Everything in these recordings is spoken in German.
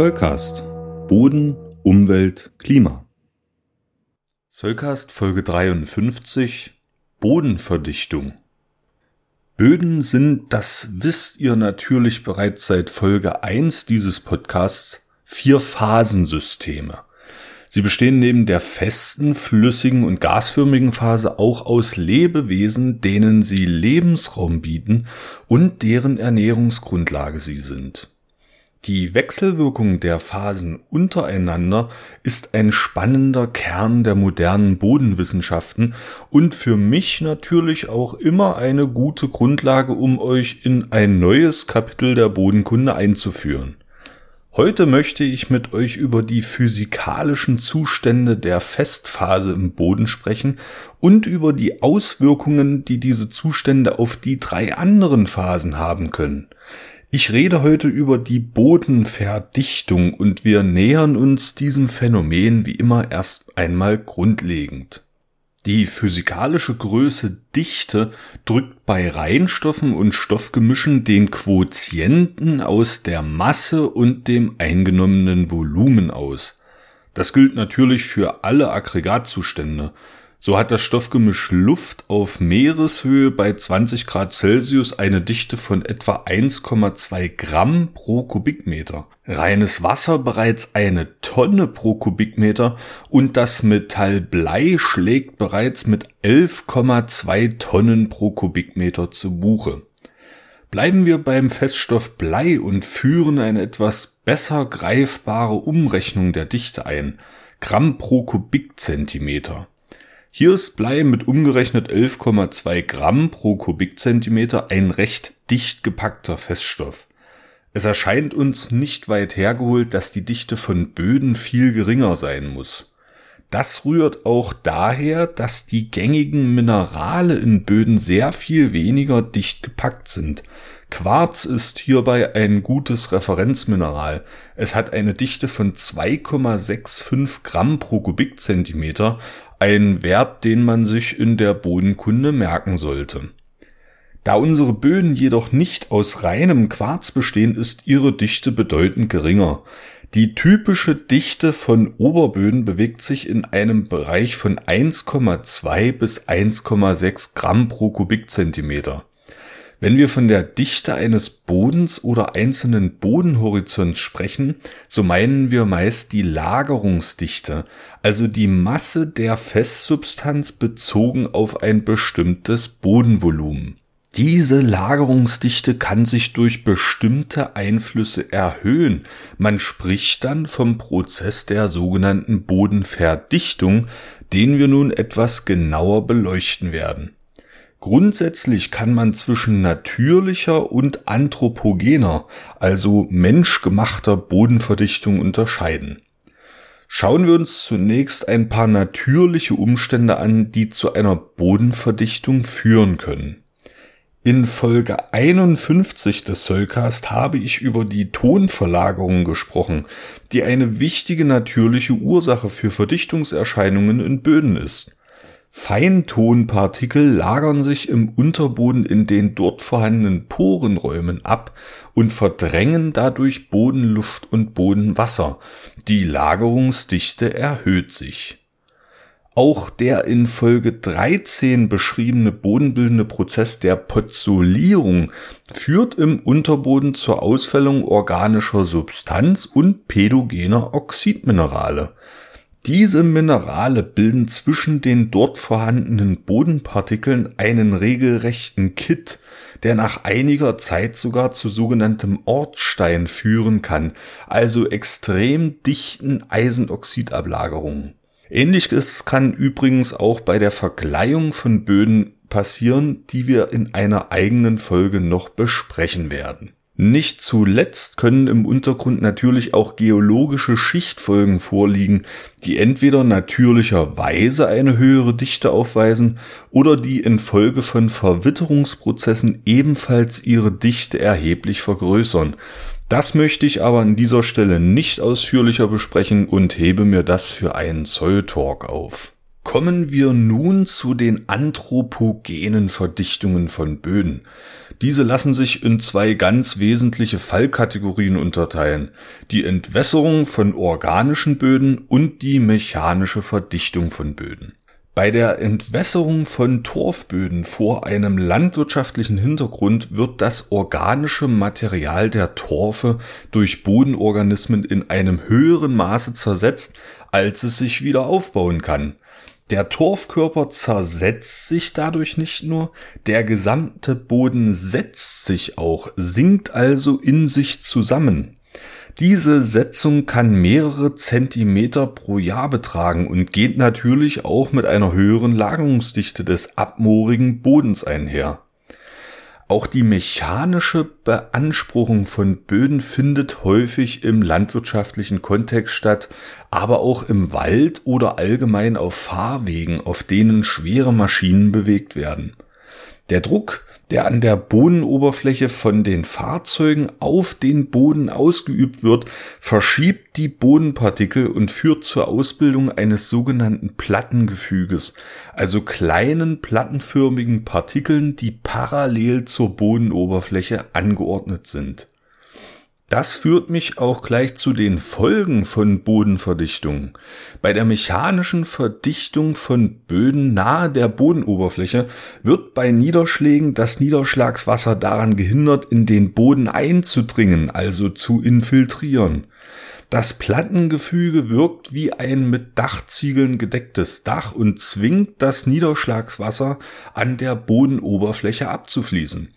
Zollcast. Boden, Umwelt, Klima. Zollcast Folge 53 Bodenverdichtung. Böden sind, das wisst ihr natürlich bereits seit Folge 1 dieses Podcasts, vier Phasensysteme. Sie bestehen neben der festen, flüssigen und gasförmigen Phase auch aus Lebewesen, denen sie Lebensraum bieten und deren Ernährungsgrundlage sie sind. Die Wechselwirkung der Phasen untereinander ist ein spannender Kern der modernen Bodenwissenschaften und für mich natürlich auch immer eine gute Grundlage, um euch in ein neues Kapitel der Bodenkunde einzuführen. Heute möchte ich mit euch über die physikalischen Zustände der Festphase im Boden sprechen und über die Auswirkungen, die diese Zustände auf die drei anderen Phasen haben können – ich rede heute über die Bodenverdichtung und wir nähern uns diesem Phänomen wie immer erst einmal grundlegend. Die physikalische Größe Dichte drückt bei Reinstoffen und Stoffgemischen den Quotienten aus der Masse und dem eingenommenen Volumen aus. Das gilt natürlich für alle Aggregatzustände. So hat das Stoffgemisch Luft auf Meereshöhe bei 20 Grad Celsius eine Dichte von etwa 1,2 Gramm pro Kubikmeter. Reines Wasser bereits eine Tonne pro Kubikmeter und das Metall Blei schlägt bereits mit 11,2 Tonnen pro Kubikmeter zu Buche. Bleiben wir beim Feststoff Blei und führen eine etwas besser greifbare Umrechnung der Dichte ein. Gramm pro Kubikzentimeter. Hier ist Blei mit umgerechnet 11,2 Gramm pro Kubikzentimeter ein recht dicht gepackter Feststoff. Es erscheint uns nicht weit hergeholt, dass die Dichte von Böden viel geringer sein muss. Das rührt auch daher, dass die gängigen Minerale in Böden sehr viel weniger dicht gepackt sind. Quarz ist hierbei ein gutes Referenzmineral. Es hat eine Dichte von 2,65 Gramm pro Kubikzentimeter, ein Wert, den man sich in der Bodenkunde merken sollte. Da unsere Böden jedoch nicht aus reinem Quarz bestehen, ist ihre Dichte bedeutend geringer. Die typische Dichte von Oberböden bewegt sich in einem Bereich von 1,2 bis 1,6 Gramm pro Kubikzentimeter. Wenn wir von der Dichte eines Bodens oder einzelnen Bodenhorizonts sprechen, so meinen wir meist die Lagerungsdichte, also die Masse der Festsubstanz bezogen auf ein bestimmtes Bodenvolumen. Diese Lagerungsdichte kann sich durch bestimmte Einflüsse erhöhen. Man spricht dann vom Prozess der sogenannten Bodenverdichtung, den wir nun etwas genauer beleuchten werden. Grundsätzlich kann man zwischen natürlicher und anthropogener, also menschgemachter Bodenverdichtung unterscheiden. Schauen wir uns zunächst ein paar natürliche Umstände an, die zu einer Bodenverdichtung führen können. In Folge 51 des Soulcast habe ich über die Tonverlagerung gesprochen, die eine wichtige natürliche Ursache für Verdichtungserscheinungen in Böden ist. Feintonpartikel lagern sich im Unterboden in den dort vorhandenen Porenräumen ab und verdrängen dadurch Bodenluft und Bodenwasser. Die Lagerungsdichte erhöht sich. Auch der in Folge 13 beschriebene bodenbildende Prozess der Pozzolierung führt im Unterboden zur Ausfällung organischer Substanz und pädogener Oxidminerale. Diese Minerale bilden zwischen den dort vorhandenen Bodenpartikeln einen regelrechten Kit, der nach einiger Zeit sogar zu sogenanntem Ortstein führen kann, also extrem dichten Eisenoxidablagerungen. Ähnliches kann übrigens auch bei der Vergleiung von Böden passieren, die wir in einer eigenen Folge noch besprechen werden. Nicht zuletzt können im Untergrund natürlich auch geologische Schichtfolgen vorliegen, die entweder natürlicherweise eine höhere Dichte aufweisen oder die infolge von Verwitterungsprozessen ebenfalls ihre Dichte erheblich vergrößern. Das möchte ich aber an dieser Stelle nicht ausführlicher besprechen und hebe mir das für einen Zoll Talk auf. Kommen wir nun zu den anthropogenen Verdichtungen von Böden. Diese lassen sich in zwei ganz wesentliche Fallkategorien unterteilen. Die Entwässerung von organischen Böden und die mechanische Verdichtung von Böden. Bei der Entwässerung von Torfböden vor einem landwirtschaftlichen Hintergrund wird das organische Material der Torfe durch Bodenorganismen in einem höheren Maße zersetzt, als es sich wieder aufbauen kann. Der Torfkörper zersetzt sich dadurch nicht nur, der gesamte Boden setzt sich auch, sinkt also in sich zusammen. Diese Setzung kann mehrere Zentimeter pro Jahr betragen und geht natürlich auch mit einer höheren Lagerungsdichte des abmoorigen Bodens einher. Auch die mechanische Beanspruchung von Böden findet häufig im landwirtschaftlichen Kontext statt, aber auch im Wald oder allgemein auf Fahrwegen, auf denen schwere Maschinen bewegt werden. Der Druck der an der Bodenoberfläche von den Fahrzeugen auf den Boden ausgeübt wird, verschiebt die Bodenpartikel und führt zur Ausbildung eines sogenannten Plattengefüges, also kleinen plattenförmigen Partikeln, die parallel zur Bodenoberfläche angeordnet sind. Das führt mich auch gleich zu den Folgen von Bodenverdichtung. Bei der mechanischen Verdichtung von Böden nahe der Bodenoberfläche wird bei Niederschlägen das Niederschlagswasser daran gehindert, in den Boden einzudringen, also zu infiltrieren. Das Plattengefüge wirkt wie ein mit Dachziegeln gedecktes Dach und zwingt das Niederschlagswasser an der Bodenoberfläche abzufließen.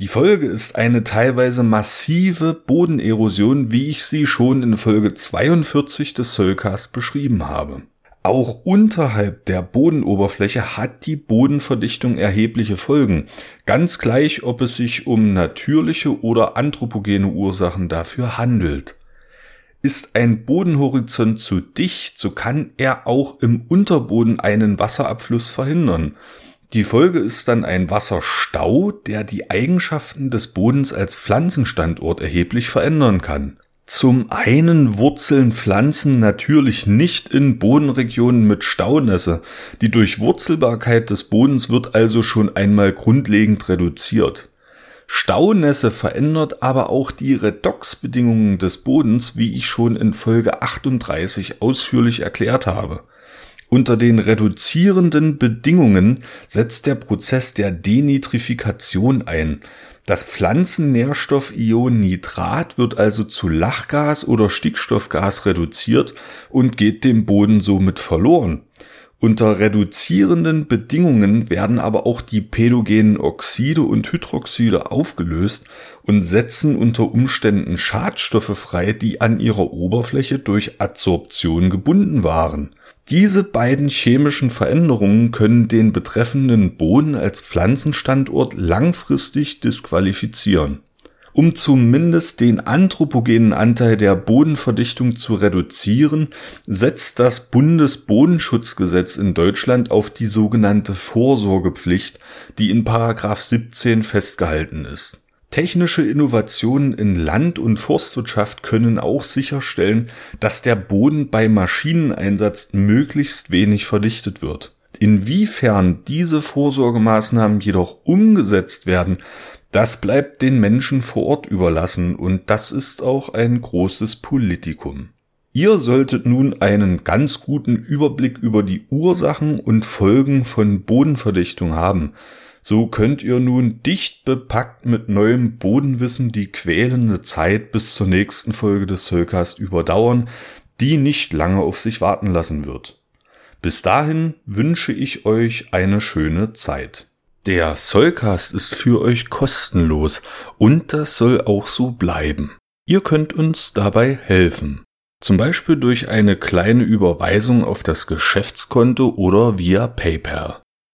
Die Folge ist eine teilweise massive Bodenerosion, wie ich sie schon in Folge 42 des Soulcast beschrieben habe. Auch unterhalb der Bodenoberfläche hat die Bodenverdichtung erhebliche Folgen, ganz gleich ob es sich um natürliche oder anthropogene Ursachen dafür handelt. Ist ein Bodenhorizont zu dicht, so kann er auch im Unterboden einen Wasserabfluss verhindern. Die Folge ist dann ein Wasserstau, der die Eigenschaften des Bodens als Pflanzenstandort erheblich verändern kann. Zum einen wurzeln Pflanzen natürlich nicht in Bodenregionen mit Staunässe. Die Durchwurzelbarkeit des Bodens wird also schon einmal grundlegend reduziert. Staunässe verändert aber auch die Redoxbedingungen des Bodens, wie ich schon in Folge 38 ausführlich erklärt habe. Unter den reduzierenden Bedingungen setzt der Prozess der Denitrifikation ein. Das Pflanzennährstoffion Nitrat wird also zu Lachgas oder Stickstoffgas reduziert und geht dem Boden somit verloren. Unter reduzierenden Bedingungen werden aber auch die pädogenen Oxide und Hydroxide aufgelöst und setzen unter Umständen Schadstoffe frei, die an ihrer Oberfläche durch Adsorption gebunden waren. Diese beiden chemischen Veränderungen können den betreffenden Boden als Pflanzenstandort langfristig disqualifizieren. Um zumindest den anthropogenen Anteil der Bodenverdichtung zu reduzieren, setzt das Bundesbodenschutzgesetz in Deutschland auf die sogenannte Vorsorgepflicht, die in Paragraph 17 festgehalten ist. Technische Innovationen in Land- und Forstwirtschaft können auch sicherstellen, dass der Boden bei Maschineneinsatz möglichst wenig verdichtet wird. Inwiefern diese Vorsorgemaßnahmen jedoch umgesetzt werden, das bleibt den Menschen vor Ort überlassen und das ist auch ein großes Politikum. Ihr solltet nun einen ganz guten Überblick über die Ursachen und Folgen von Bodenverdichtung haben. So könnt ihr nun dicht bepackt mit neuem Bodenwissen die quälende Zeit bis zur nächsten Folge des Soulcast überdauern, die nicht lange auf sich warten lassen wird. Bis dahin wünsche ich euch eine schöne Zeit. Der Soulcast ist für euch kostenlos und das soll auch so bleiben. Ihr könnt uns dabei helfen. Zum Beispiel durch eine kleine Überweisung auf das Geschäftskonto oder via PayPal.